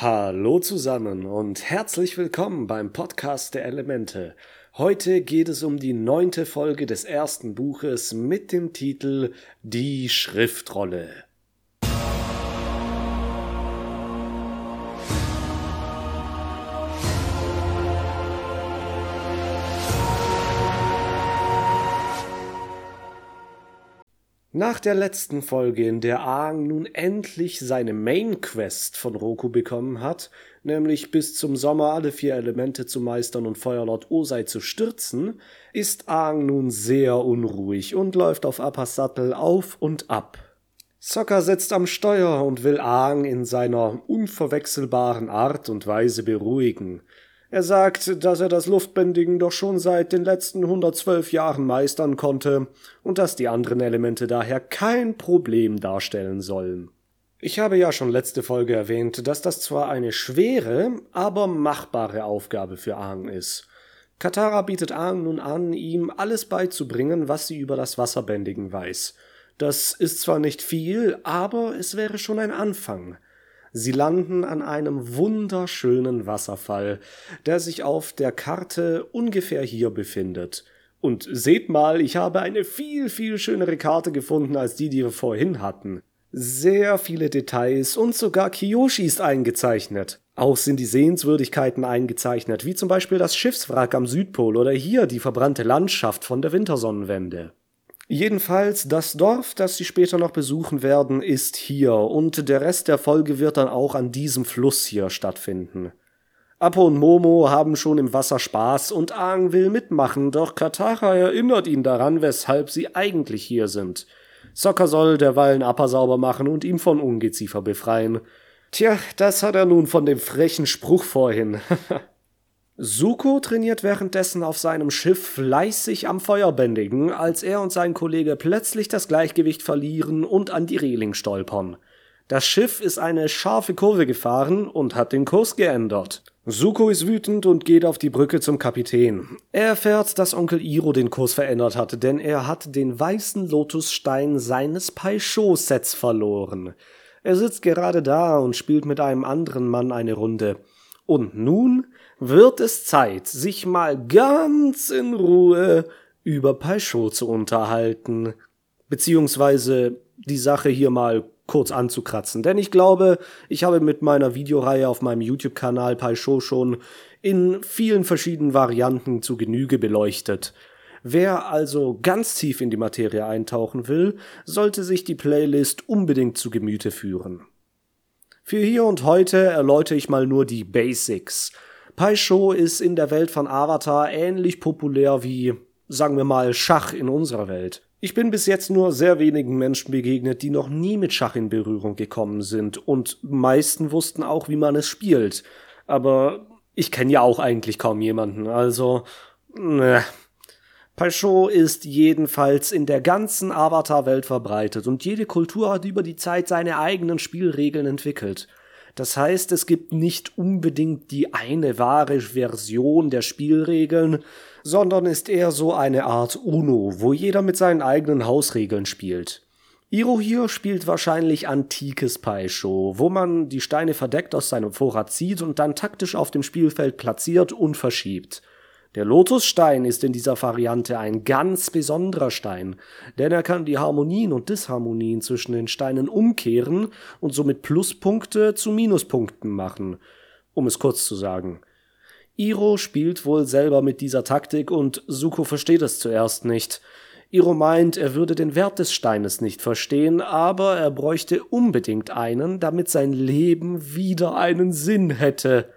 Hallo zusammen und herzlich willkommen beim Podcast der Elemente. Heute geht es um die neunte Folge des ersten Buches mit dem Titel Die Schriftrolle. Nach der letzten Folge, in der Aang nun endlich seine Main Quest von Roku bekommen hat, nämlich bis zum Sommer alle vier Elemente zu meistern und Feuerlord Osei zu stürzen, ist Aang nun sehr unruhig und läuft auf Appas Sattel auf und ab. Sokka sitzt am Steuer und will Aang in seiner unverwechselbaren Art und Weise beruhigen. Er sagt, dass er das Luftbändigen doch schon seit den letzten 112 Jahren meistern konnte und dass die anderen Elemente daher kein Problem darstellen sollen. Ich habe ja schon letzte Folge erwähnt, dass das zwar eine schwere, aber machbare Aufgabe für Aang ist. Katara bietet Aang nun an, ihm alles beizubringen, was sie über das Wasserbändigen weiß. Das ist zwar nicht viel, aber es wäre schon ein Anfang. Sie landen an einem wunderschönen Wasserfall, der sich auf der Karte ungefähr hier befindet. Und seht mal, ich habe eine viel, viel schönere Karte gefunden als die, die wir vorhin hatten. Sehr viele Details und sogar Kiyoshi ist eingezeichnet. Auch sind die Sehenswürdigkeiten eingezeichnet, wie zum Beispiel das Schiffswrack am Südpol oder hier die verbrannte Landschaft von der Wintersonnenwende. Jedenfalls, das Dorf, das sie später noch besuchen werden, ist hier und der Rest der Folge wird dann auch an diesem Fluss hier stattfinden. Apo und Momo haben schon im Wasser Spaß und Aang will mitmachen, doch Katara erinnert ihn daran, weshalb sie eigentlich hier sind. Sokka soll derweilen Appa sauber machen und ihm von Ungeziefer befreien. Tja, das hat er nun von dem frechen Spruch vorhin. Suko trainiert währenddessen auf seinem Schiff fleißig am Feuerbändigen, als er und sein Kollege plötzlich das Gleichgewicht verlieren und an die Reling stolpern. Das Schiff ist eine scharfe Kurve gefahren und hat den Kurs geändert. Suko ist wütend und geht auf die Brücke zum Kapitän. Er erfährt, dass Onkel Iro den Kurs verändert hat, denn er hat den weißen Lotusstein seines Paisho-Sets verloren. Er sitzt gerade da und spielt mit einem anderen Mann eine Runde. Und nun wird es Zeit, sich mal ganz in Ruhe über Peugeot zu unterhalten. Beziehungsweise die Sache hier mal kurz anzukratzen. Denn ich glaube, ich habe mit meiner Videoreihe auf meinem YouTube-Kanal Peugeot schon in vielen verschiedenen Varianten zu Genüge beleuchtet. Wer also ganz tief in die Materie eintauchen will, sollte sich die Playlist unbedingt zu Gemüte führen. Für hier und heute erläutere ich mal nur die Basics. Paisho ist in der Welt von Avatar ähnlich populär wie, sagen wir mal, Schach in unserer Welt. Ich bin bis jetzt nur sehr wenigen Menschen begegnet, die noch nie mit Schach in Berührung gekommen sind und meisten wussten auch, wie man es spielt. Aber ich kenne ja auch eigentlich kaum jemanden, also, ne. Peugeot ist jedenfalls in der ganzen Avatar-Welt verbreitet und jede Kultur hat über die Zeit seine eigenen Spielregeln entwickelt. Das heißt, es gibt nicht unbedingt die eine wahre Version der Spielregeln, sondern ist eher so eine Art UNO, wo jeder mit seinen eigenen Hausregeln spielt. Iro hier spielt wahrscheinlich antikes Paisho, wo man die Steine verdeckt aus seinem Vorrat zieht und dann taktisch auf dem Spielfeld platziert und verschiebt. Der Lotusstein ist in dieser Variante ein ganz besonderer Stein, denn er kann die Harmonien und Disharmonien zwischen den Steinen umkehren und somit Pluspunkte zu Minuspunkten machen, um es kurz zu sagen. Iro spielt wohl selber mit dieser Taktik und Suko versteht es zuerst nicht. Iro meint, er würde den Wert des Steines nicht verstehen, aber er bräuchte unbedingt einen, damit sein Leben wieder einen Sinn hätte.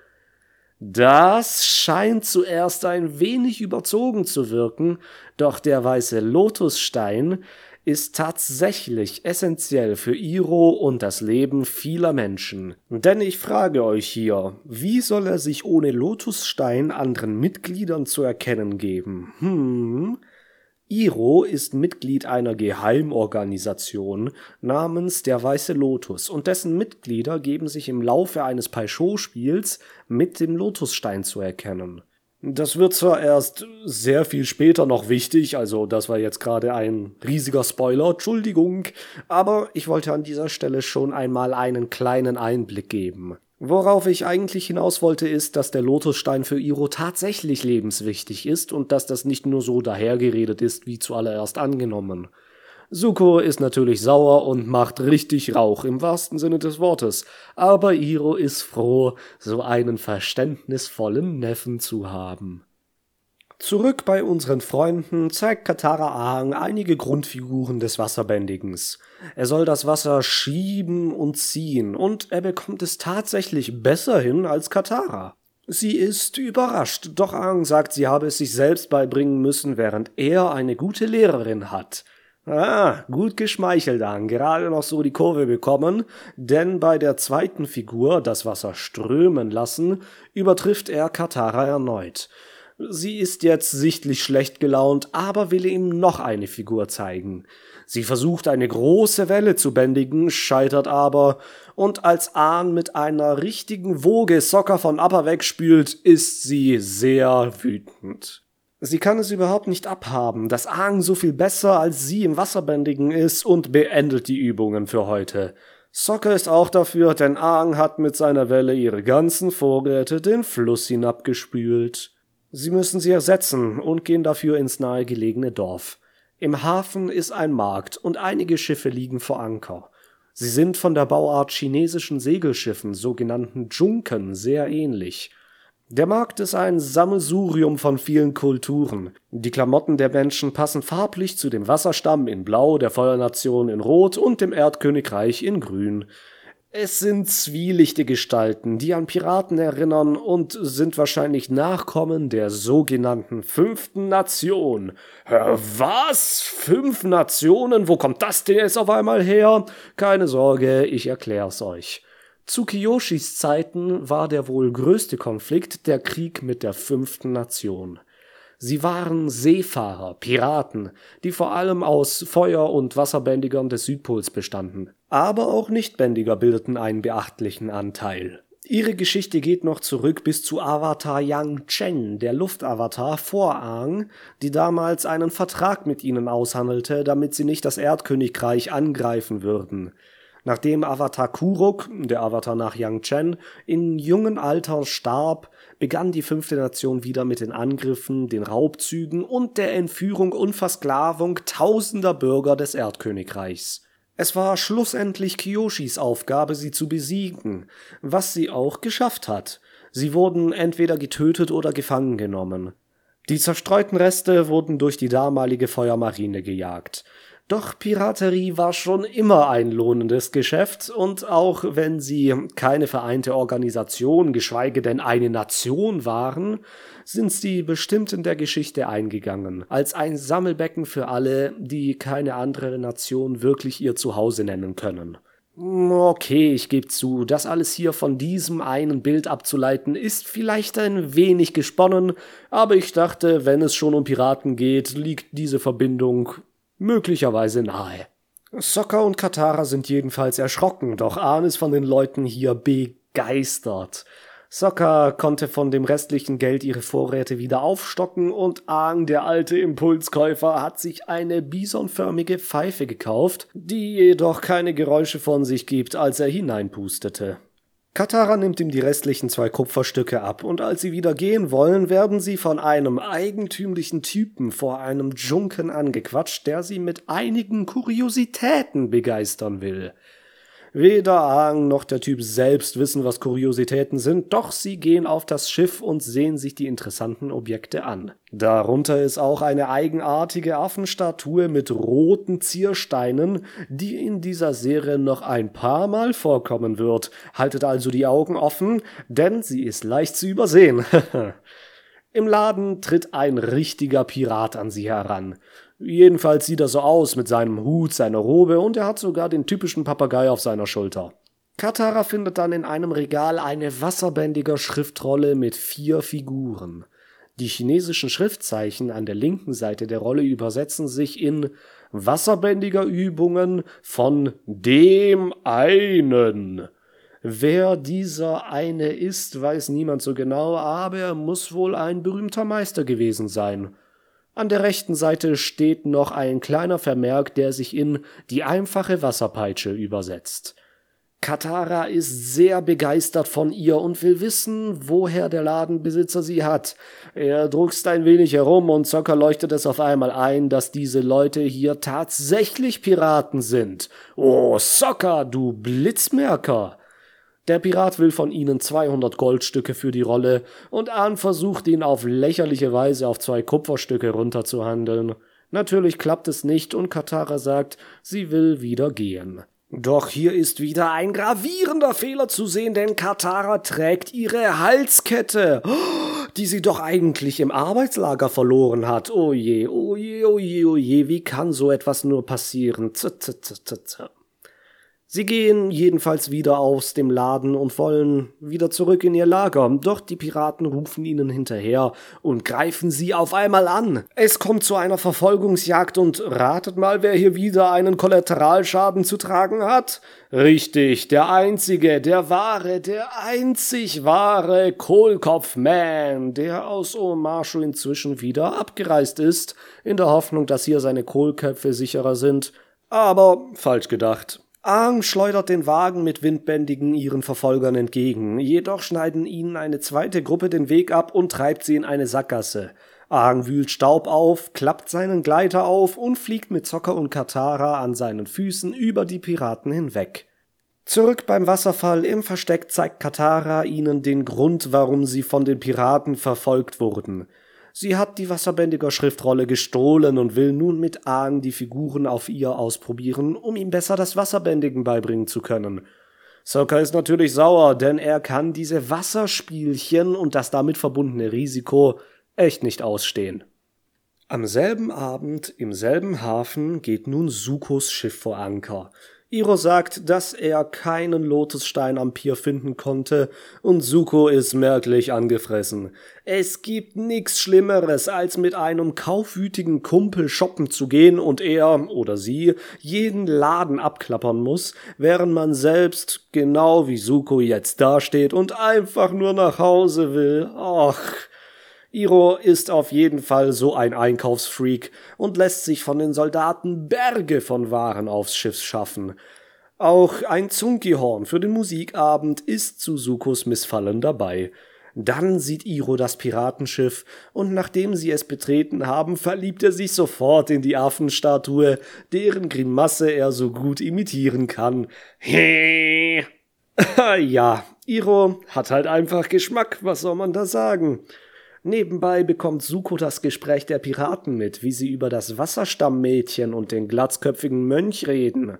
Das scheint zuerst ein wenig überzogen zu wirken, doch der weiße Lotusstein ist tatsächlich essentiell für Iro und das Leben vieler Menschen. Denn ich frage euch hier, wie soll er sich ohne Lotusstein anderen Mitgliedern zu erkennen geben? Hm, Iro ist Mitglied einer Geheimorganisation namens der Weiße Lotus und dessen Mitglieder geben sich im Laufe eines Paischot-Spiels mit dem Lotusstein zu erkennen. Das wird zwar erst sehr viel später noch wichtig, also das war jetzt gerade ein riesiger Spoiler, Entschuldigung, aber ich wollte an dieser Stelle schon einmal einen kleinen Einblick geben. Worauf ich eigentlich hinaus wollte, ist, dass der Lotusstein für Iro tatsächlich lebenswichtig ist und dass das nicht nur so dahergeredet ist, wie zuallererst angenommen. Suko ist natürlich sauer und macht richtig Rauch im wahrsten Sinne des Wortes, aber Iro ist froh, so einen verständnisvollen Neffen zu haben. Zurück bei unseren Freunden zeigt Katara Aang einige Grundfiguren des Wasserbändigens. Er soll das Wasser schieben und ziehen, und er bekommt es tatsächlich besser hin als Katara. Sie ist überrascht, doch Aang sagt, sie habe es sich selbst beibringen müssen, während er eine gute Lehrerin hat. Ah, gut geschmeichelt Aang, gerade noch so die Kurve bekommen, denn bei der zweiten Figur, das Wasser strömen lassen, übertrifft er Katara erneut. Sie ist jetzt sichtlich schlecht gelaunt, aber will ihm noch eine Figur zeigen. Sie versucht eine große Welle zu bändigen, scheitert aber, und als Ahn mit einer richtigen Woge Socker von Upper wegspült, ist sie sehr wütend. Sie kann es überhaupt nicht abhaben, dass Aang so viel besser als sie im Wasserbändigen ist und beendet die Übungen für heute. Soccer ist auch dafür, denn Aang hat mit seiner Welle ihre ganzen Vorräte den Fluss hinabgespült. Sie müssen sie ersetzen und gehen dafür ins nahegelegene Dorf. Im Hafen ist ein Markt und einige Schiffe liegen vor Anker. Sie sind von der Bauart chinesischen Segelschiffen, sogenannten Junken, sehr ähnlich. Der Markt ist ein Sammelsurium von vielen Kulturen. Die Klamotten der Menschen passen farblich zu dem Wasserstamm in Blau, der Feuernation in Rot und dem Erdkönigreich in Grün. Es sind zwielichte Gestalten, die an Piraten erinnern und sind wahrscheinlich Nachkommen der sogenannten fünften Nation. Was? Fünf Nationen? Wo kommt das denn jetzt auf einmal her? Keine Sorge, ich erklär's euch. Zu Kiyoshis Zeiten war der wohl größte Konflikt der Krieg mit der fünften Nation. Sie waren Seefahrer, Piraten, die vor allem aus Feuer- und Wasserbändigern des Südpols bestanden. Aber auch Nichtbändiger bildeten einen beachtlichen Anteil. Ihre Geschichte geht noch zurück bis zu Avatar Yang Chen, der Luftavatar vor Aang, die damals einen Vertrag mit ihnen aushandelte, damit sie nicht das Erdkönigreich angreifen würden. Nachdem Avatar Kuruk, der Avatar nach Yang Chen, in jungen Alter starb, begann die fünfte Nation wieder mit den Angriffen, den Raubzügen und der Entführung und Versklavung tausender Bürger des Erdkönigreichs. Es war schlussendlich Kiyoshis Aufgabe, sie zu besiegen, was sie auch geschafft hat. Sie wurden entweder getötet oder gefangen genommen. Die zerstreuten Reste wurden durch die damalige Feuermarine gejagt. Doch Piraterie war schon immer ein lohnendes Geschäft und auch wenn sie keine vereinte Organisation, geschweige denn eine Nation waren, sind sie bestimmt in der Geschichte eingegangen, als ein Sammelbecken für alle, die keine andere Nation wirklich ihr Zuhause nennen können. Okay, ich gebe zu, das alles hier von diesem einen Bild abzuleiten, ist vielleicht ein wenig gesponnen, aber ich dachte, wenn es schon um Piraten geht, liegt diese Verbindung möglicherweise nahe. Sokka und Katara sind jedenfalls erschrocken, doch Ahn ist von den Leuten hier begeistert. Sokka konnte von dem restlichen Geld ihre Vorräte wieder aufstocken und Aang, der alte Impulskäufer, hat sich eine bisonförmige Pfeife gekauft, die jedoch keine Geräusche von sich gibt, als er hineinpustete. Katara nimmt ihm die restlichen zwei Kupferstücke ab, und als sie wieder gehen wollen, werden sie von einem eigentümlichen Typen vor einem Junken angequatscht, der sie mit einigen Kuriositäten begeistern will. Weder Aang noch der Typ selbst wissen, was Kuriositäten sind, doch sie gehen auf das Schiff und sehen sich die interessanten Objekte an. Darunter ist auch eine eigenartige Affenstatue mit roten Ziersteinen, die in dieser Serie noch ein paar Mal vorkommen wird. Haltet also die Augen offen, denn sie ist leicht zu übersehen. Im Laden tritt ein richtiger Pirat an sie heran. Jedenfalls sieht er so aus mit seinem Hut, seiner Robe und er hat sogar den typischen Papagei auf seiner Schulter. Katara findet dann in einem Regal eine wasserbändiger Schriftrolle mit vier Figuren. Die chinesischen Schriftzeichen an der linken Seite der Rolle übersetzen sich in Wasserbändiger Übungen von dem einen. Wer dieser eine ist, weiß niemand so genau, aber er muss wohl ein berühmter Meister gewesen sein. An der rechten Seite steht noch ein kleiner Vermerk, der sich in die einfache Wasserpeitsche übersetzt. Katara ist sehr begeistert von ihr und will wissen, woher der Ladenbesitzer sie hat. Er druckst ein wenig herum und Zocker leuchtet es auf einmal ein, dass diese Leute hier tatsächlich Piraten sind. Oh, Zocker, du Blitzmerker! Der Pirat will von ihnen 200 Goldstücke für die Rolle und Ahn versucht ihn auf lächerliche Weise auf zwei Kupferstücke runterzuhandeln. Natürlich klappt es nicht und Katara sagt, sie will wieder gehen. Doch hier ist wieder ein gravierender Fehler zu sehen, denn Katara trägt ihre Halskette, die sie doch eigentlich im Arbeitslager verloren hat. Oh je, oh je, oh je, oh je, wie kann so etwas nur passieren? Z, z, z. Sie gehen jedenfalls wieder aus dem Laden und wollen wieder zurück in ihr Lager, doch die Piraten rufen ihnen hinterher und greifen sie auf einmal an. Es kommt zu einer Verfolgungsjagd und ratet mal, wer hier wieder einen Kollateralschaden zu tragen hat? Richtig, der einzige, der wahre, der einzig wahre Kohlkopfman, der aus Omashu inzwischen wieder abgereist ist, in der Hoffnung, dass hier seine Kohlköpfe sicherer sind. Aber falsch gedacht. Aang schleudert den Wagen mit Windbändigen ihren Verfolgern entgegen, jedoch schneiden ihnen eine zweite Gruppe den Weg ab und treibt sie in eine Sackgasse. Aang wühlt Staub auf, klappt seinen Gleiter auf und fliegt mit Zocker und Katara an seinen Füßen über die Piraten hinweg. Zurück beim Wasserfall im Versteck zeigt Katara ihnen den Grund, warum sie von den Piraten verfolgt wurden. Sie hat die Wasserbändiger Schriftrolle gestohlen und will nun mit Aang die Figuren auf ihr ausprobieren, um ihm besser das Wasserbändigen beibringen zu können. Sokka ist natürlich sauer, denn er kann diese Wasserspielchen und das damit verbundene Risiko echt nicht ausstehen. Am selben Abend im selben Hafen geht nun Sukos Schiff vor Anker. Iro sagt, dass er keinen Lotusstein am Pier finden konnte und Suko ist merklich angefressen. Es gibt nix Schlimmeres, als mit einem kaufwütigen Kumpel shoppen zu gehen und er oder sie jeden Laden abklappern muss, während man selbst, genau wie Suko jetzt dasteht und einfach nur nach Hause will. Ach. Iro ist auf jeden Fall so ein Einkaufsfreak und lässt sich von den Soldaten Berge von Waren aufs Schiff schaffen. Auch ein Zunkihorn für den Musikabend ist zu Sukos Missfallen dabei. Dann sieht Iro das Piratenschiff, und nachdem sie es betreten haben, verliebt er sich sofort in die Affenstatue, deren Grimasse er so gut imitieren kann. ja, Iro hat halt einfach Geschmack, was soll man da sagen? Nebenbei bekommt Suko das Gespräch der Piraten mit, wie sie über das Wasserstammmädchen und den glatzköpfigen Mönch reden.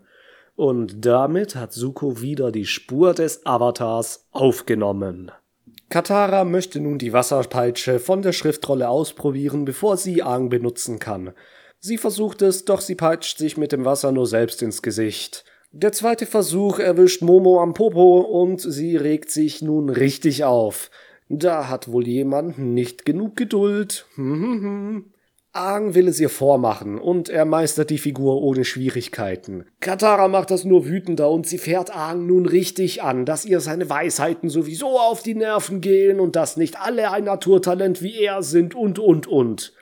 Und damit hat Suko wieder die Spur des Avatars aufgenommen. Katara möchte nun die Wasserpeitsche von der Schriftrolle ausprobieren, bevor sie Aang benutzen kann. Sie versucht es, doch sie peitscht sich mit dem Wasser nur selbst ins Gesicht. Der zweite Versuch erwischt Momo am Popo und sie regt sich nun richtig auf. Da hat wohl jemand nicht genug Geduld. Aang will es ihr vormachen und er meistert die Figur ohne Schwierigkeiten. Katara macht das nur wütender und sie fährt Aang nun richtig an, dass ihr seine Weisheiten sowieso auf die Nerven gehen und dass nicht alle ein Naturtalent wie er sind und und und.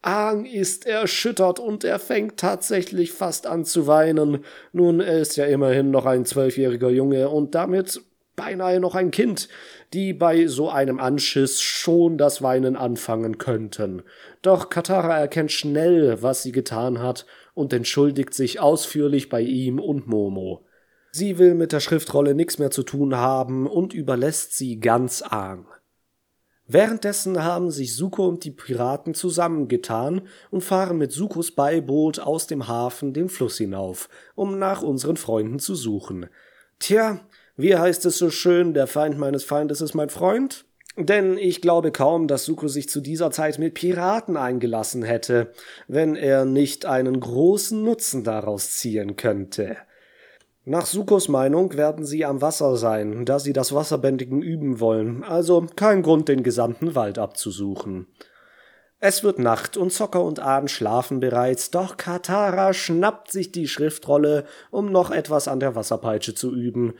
Aang ist erschüttert und er fängt tatsächlich fast an zu weinen. Nun, er ist ja immerhin noch ein zwölfjähriger Junge und damit beinahe noch ein Kind, die bei so einem Anschiss schon das Weinen anfangen könnten. Doch Katara erkennt schnell, was sie getan hat und entschuldigt sich ausführlich bei ihm und Momo. Sie will mit der Schriftrolle nichts mehr zu tun haben und überlässt sie ganz Aang. Währenddessen haben sich Suko und die Piraten zusammengetan und fahren mit Sukos Beiboot aus dem Hafen den Fluss hinauf, um nach unseren Freunden zu suchen. Tja, wie heißt es so schön, der Feind meines Feindes ist mein Freund? Denn ich glaube kaum, dass Suko sich zu dieser Zeit mit Piraten eingelassen hätte, wenn er nicht einen großen Nutzen daraus ziehen könnte. Nach Sukos Meinung werden sie am Wasser sein, da sie das Wasserbändigen üben wollen, also kein Grund, den gesamten Wald abzusuchen. Es wird Nacht und Zocker und Ahn schlafen bereits, doch Katara schnappt sich die Schriftrolle, um noch etwas an der Wasserpeitsche zu üben,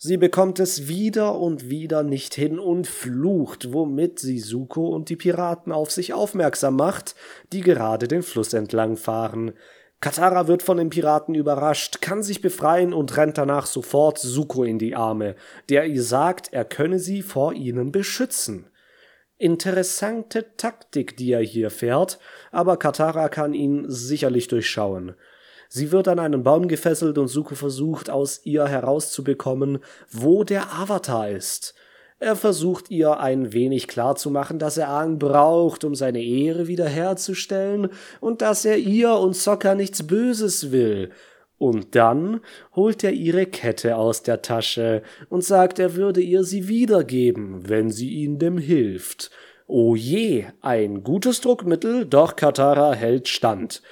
Sie bekommt es wieder und wieder nicht hin und flucht, womit sie Suko und die Piraten auf sich aufmerksam macht, die gerade den Fluss entlang fahren. Katara wird von den Piraten überrascht, kann sich befreien und rennt danach sofort Suko in die Arme, der ihr sagt, er könne sie vor ihnen beschützen. Interessante Taktik, die er hier fährt, aber Katara kann ihn sicherlich durchschauen. Sie wird an einen Baum gefesselt und Suko versucht, aus ihr herauszubekommen, wo der Avatar ist. Er versucht ihr ein wenig klarzumachen, dass er Aang braucht, um seine Ehre wiederherzustellen und dass er ihr und Sokka nichts Böses will. Und dann holt er ihre Kette aus der Tasche und sagt, er würde ihr sie wiedergeben, wenn sie ihm dem hilft. Oh je, ein gutes Druckmittel, doch Katara hält stand.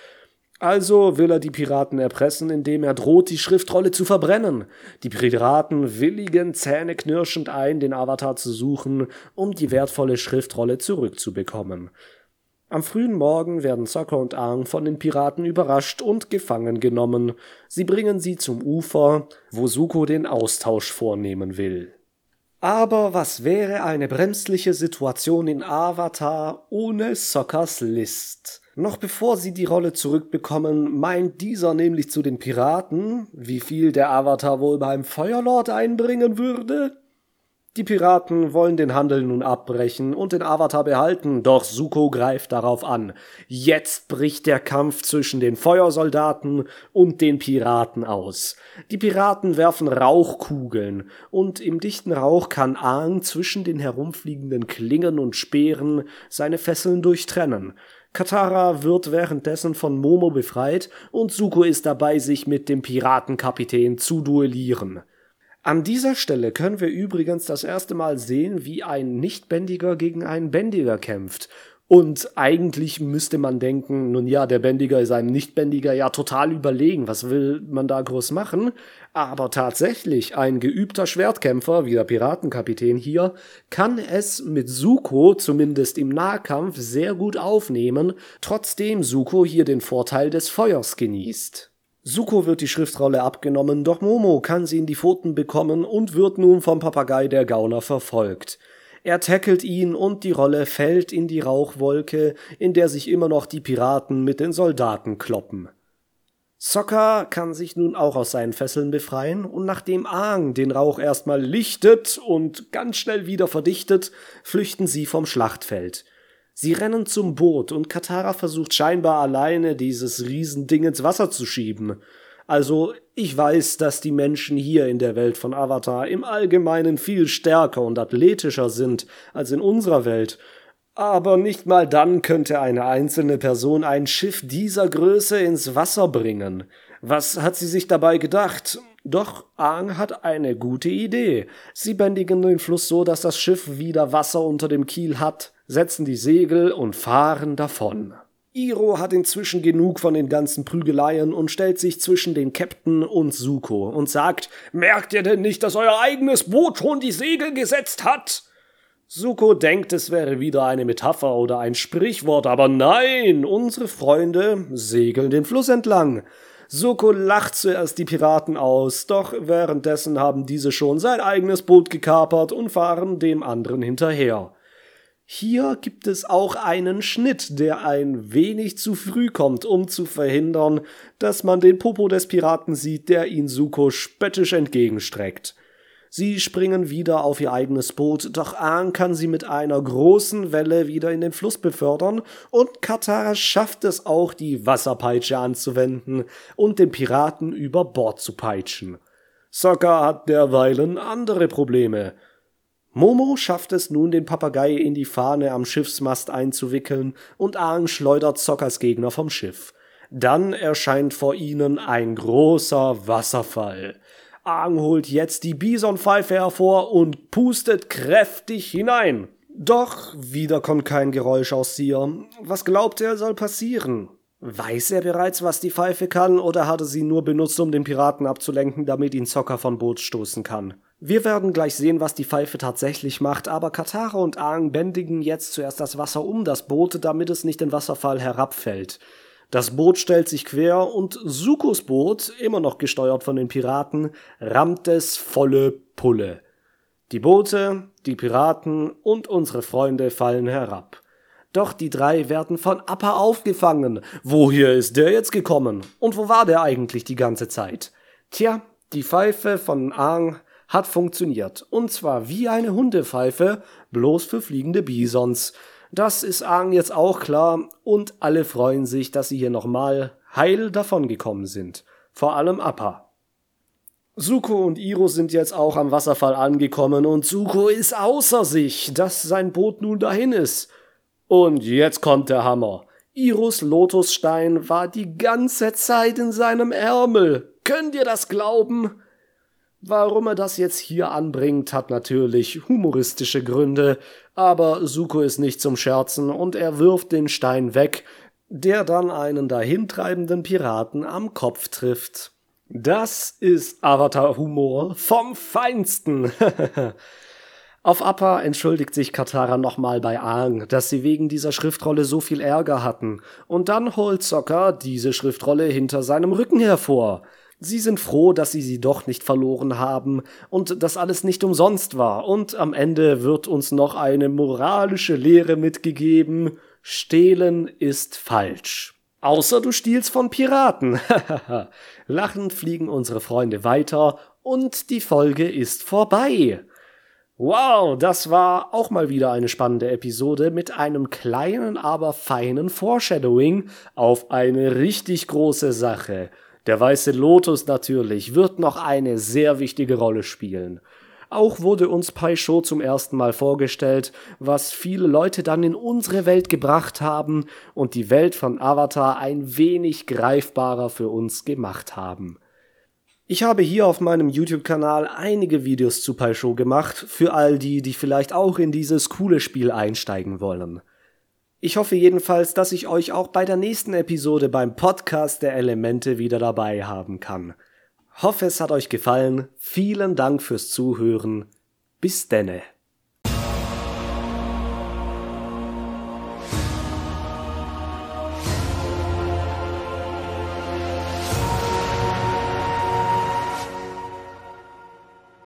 Also will er die Piraten erpressen, indem er droht, die Schriftrolle zu verbrennen. Die Piraten willigen zähneknirschend ein, den Avatar zu suchen, um die wertvolle Schriftrolle zurückzubekommen. Am frühen Morgen werden Sokka und Aang von den Piraten überrascht und gefangen genommen. Sie bringen sie zum Ufer, wo Suko den Austausch vornehmen will. Aber was wäre eine bremsliche Situation in Avatar ohne Sokkas List? Noch bevor sie die Rolle zurückbekommen, meint dieser nämlich zu den Piraten, wie viel der Avatar wohl beim Feuerlord einbringen würde. Die Piraten wollen den Handel nun abbrechen und den Avatar behalten, doch Suko greift darauf an. Jetzt bricht der Kampf zwischen den Feuersoldaten und den Piraten aus. Die Piraten werfen Rauchkugeln und im dichten Rauch kann Aang zwischen den herumfliegenden Klingen und Speeren seine Fesseln durchtrennen. Katara wird währenddessen von Momo befreit und Suko ist dabei, sich mit dem Piratenkapitän zu duellieren. An dieser Stelle können wir übrigens das erste Mal sehen, wie ein Nichtbändiger gegen einen Bändiger kämpft und eigentlich müsste man denken, nun ja, der Bändiger ist einem Nichtbändiger ja total überlegen. Was will man da groß machen? Aber tatsächlich, ein geübter Schwertkämpfer, wie der Piratenkapitän hier, kann es mit Suko, zumindest im Nahkampf, sehr gut aufnehmen, trotzdem Suko hier den Vorteil des Feuers genießt. Suko wird die Schriftrolle abgenommen, doch Momo kann sie in die Pfoten bekommen und wird nun vom Papagei der Gauner verfolgt. Er tackelt ihn und die Rolle fällt in die Rauchwolke, in der sich immer noch die Piraten mit den Soldaten kloppen. Sokka kann sich nun auch aus seinen Fesseln befreien und nachdem Aang den Rauch erstmal lichtet und ganz schnell wieder verdichtet, flüchten sie vom Schlachtfeld. Sie rennen zum Boot und Katara versucht scheinbar alleine dieses Riesending ins Wasser zu schieben. Also ich weiß, dass die Menschen hier in der Welt von Avatar im Allgemeinen viel stärker und athletischer sind als in unserer Welt, aber nicht mal dann könnte eine einzelne Person ein Schiff dieser Größe ins Wasser bringen. Was hat sie sich dabei gedacht? Doch Aang hat eine gute Idee. Sie bändigen den Fluss so, dass das Schiff wieder Wasser unter dem Kiel hat, setzen die Segel und fahren davon. Iro hat inzwischen genug von den ganzen Prügeleien und stellt sich zwischen den Captain und Suko und sagt, merkt ihr denn nicht, dass euer eigenes Boot schon die Segel gesetzt hat? Suko denkt, es wäre wieder eine Metapher oder ein Sprichwort, aber nein, unsere Freunde segeln den Fluss entlang. Suko lacht zuerst die Piraten aus, doch währenddessen haben diese schon sein eigenes Boot gekapert und fahren dem anderen hinterher. Hier gibt es auch einen Schnitt, der ein wenig zu früh kommt, um zu verhindern, dass man den Popo des Piraten sieht, der ihn Suko spöttisch entgegenstreckt. Sie springen wieder auf ihr eigenes Boot, doch Aang kann sie mit einer großen Welle wieder in den Fluss befördern und Katara schafft es auch, die Wasserpeitsche anzuwenden und den Piraten über Bord zu peitschen. Sokka hat derweilen andere Probleme. Momo schafft es nun, den Papagei in die Fahne am Schiffsmast einzuwickeln und Aang schleudert Zockers Gegner vom Schiff. Dann erscheint vor ihnen ein großer Wasserfall. Aang holt jetzt die Bisonpfeife hervor und pustet kräftig hinein. Doch wieder kommt kein Geräusch aus ihr. Was glaubt er soll passieren? Weiß er bereits, was die Pfeife kann, oder hat er sie nur benutzt, um den Piraten abzulenken, damit ihn Zocker von Boot stoßen kann? Wir werden gleich sehen, was die Pfeife tatsächlich macht, aber Katara und Aang bändigen jetzt zuerst das Wasser um das Boot, damit es nicht den Wasserfall herabfällt. Das Boot stellt sich quer und Sukos Boot, immer noch gesteuert von den Piraten, rammt es volle Pulle. Die Boote, die Piraten und unsere Freunde fallen herab. Doch die drei werden von Appa aufgefangen. Woher ist der jetzt gekommen? Und wo war der eigentlich die ganze Zeit? Tja, die Pfeife von Aang hat funktioniert. Und zwar wie eine Hundepfeife, bloß für fliegende Bisons. Das ist Aang jetzt auch klar und alle freuen sich, dass sie hier nochmal heil davongekommen sind. Vor allem Appa. Suko und Iro sind jetzt auch am Wasserfall angekommen und Suko ist außer sich, dass sein Boot nun dahin ist. Und jetzt kommt der Hammer. Iros Lotusstein war die ganze Zeit in seinem Ärmel. Könnt ihr das glauben? Warum er das jetzt hier anbringt, hat natürlich humoristische Gründe, aber Suko ist nicht zum Scherzen und er wirft den Stein weg, der dann einen dahintreibenden Piraten am Kopf trifft. Das ist Avatar-Humor vom Feinsten. Auf Appa entschuldigt sich Katara nochmal bei Aang, dass sie wegen dieser Schriftrolle so viel Ärger hatten, und dann holt Sokka diese Schriftrolle hinter seinem Rücken hervor. Sie sind froh, dass sie sie doch nicht verloren haben und dass alles nicht umsonst war, und am Ende wird uns noch eine moralische Lehre mitgegeben. Stehlen ist falsch. Außer du stiehlst von Piraten. Lachend fliegen unsere Freunde weiter und die Folge ist vorbei. Wow, das war auch mal wieder eine spannende Episode mit einem kleinen, aber feinen Foreshadowing auf eine richtig große Sache. Der weiße Lotus natürlich wird noch eine sehr wichtige Rolle spielen. Auch wurde uns Pai Sho zum ersten Mal vorgestellt, was viele Leute dann in unsere Welt gebracht haben und die Welt von Avatar ein wenig greifbarer für uns gemacht haben. Ich habe hier auf meinem YouTube-Kanal einige Videos zu Pai Sho gemacht, für all die, die vielleicht auch in dieses coole Spiel einsteigen wollen. Ich hoffe jedenfalls, dass ich euch auch bei der nächsten Episode beim Podcast der Elemente wieder dabei haben kann. Hoffe, es hat euch gefallen. Vielen Dank fürs Zuhören. Bis denne.